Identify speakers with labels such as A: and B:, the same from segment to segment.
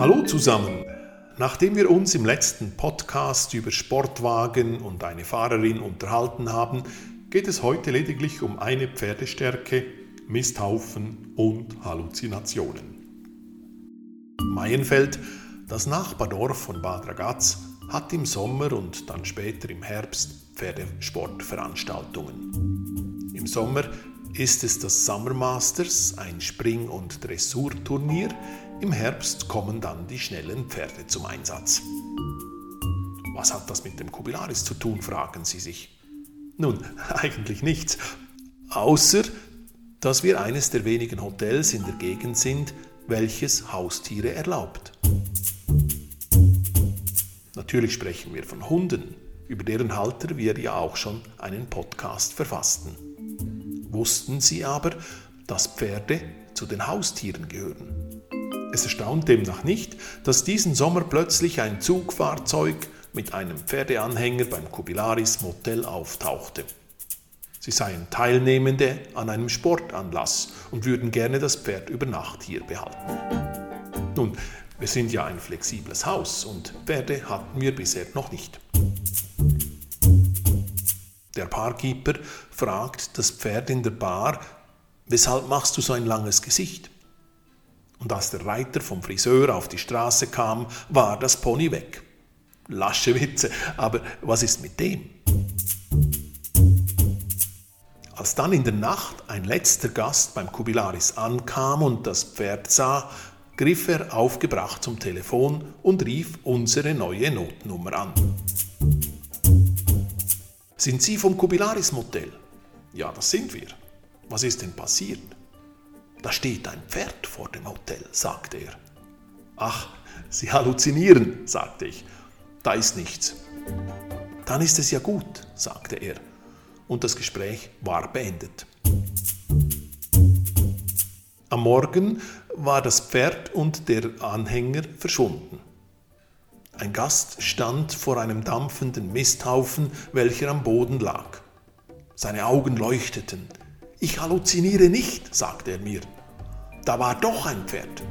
A: Hallo zusammen! Nachdem wir uns im letzten Podcast über Sportwagen und eine Fahrerin unterhalten haben, geht es heute lediglich um eine Pferdestärke, Misthaufen und Halluzinationen. Maienfeld, das Nachbardorf von Bad Ragaz, hat im Sommer und dann später im Herbst Pferdesportveranstaltungen. Im Sommer ist es das Summer Masters, ein Spring- und Dressurturnier. Im Herbst kommen dann die schnellen Pferde zum Einsatz. Was hat das mit dem Kubilaris zu tun, fragen Sie sich. Nun, eigentlich nichts, außer dass wir eines der wenigen Hotels in der Gegend sind, welches Haustiere erlaubt. Natürlich sprechen wir von Hunden, über deren Halter wir ja auch schon einen Podcast verfassten. Wussten Sie aber, dass Pferde zu den Haustieren gehören? Es erstaunt demnach nicht, dass diesen Sommer plötzlich ein Zugfahrzeug mit einem Pferdeanhänger beim Kubilaris Motel auftauchte. Sie seien Teilnehmende an einem Sportanlass und würden gerne das Pferd über Nacht hier behalten. Nun, wir sind ja ein flexibles Haus und Pferde hatten wir bisher noch nicht. Der Barkeeper fragt das Pferd in der Bar, weshalb machst du so ein langes Gesicht? Und als der Reiter vom Friseur auf die Straße kam, war das Pony weg. Lasche Witze, aber was ist mit dem? Als dann in der Nacht ein letzter Gast beim Kubilaris ankam und das Pferd sah, griff er aufgebracht zum Telefon und rief unsere neue Notnummer an. Sind Sie vom Kubilaris Motel? Ja, das sind wir. Was ist denn passiert? Da steht ein Pferd vor dem Hotel, sagte er. Ach, Sie halluzinieren, sagte ich. Da ist nichts. Dann ist es ja gut, sagte er. Und das Gespräch war beendet. Am Morgen war das Pferd und der Anhänger verschwunden. Ein Gast stand vor einem dampfenden Misthaufen, welcher am Boden lag. Seine Augen leuchteten. Ich halluziniere nicht, sagte er mir. Da war doch ein Pferd.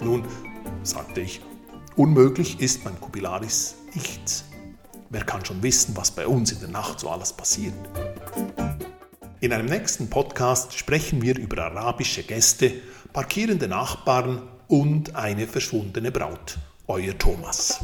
A: Nun, sagte ich, unmöglich ist beim Kubilaris nichts. Wer kann schon wissen, was bei uns in der Nacht so alles passiert? In einem nächsten Podcast sprechen wir über arabische Gäste, parkierende Nachbarn und eine verschwundene Braut. Euer Thomas.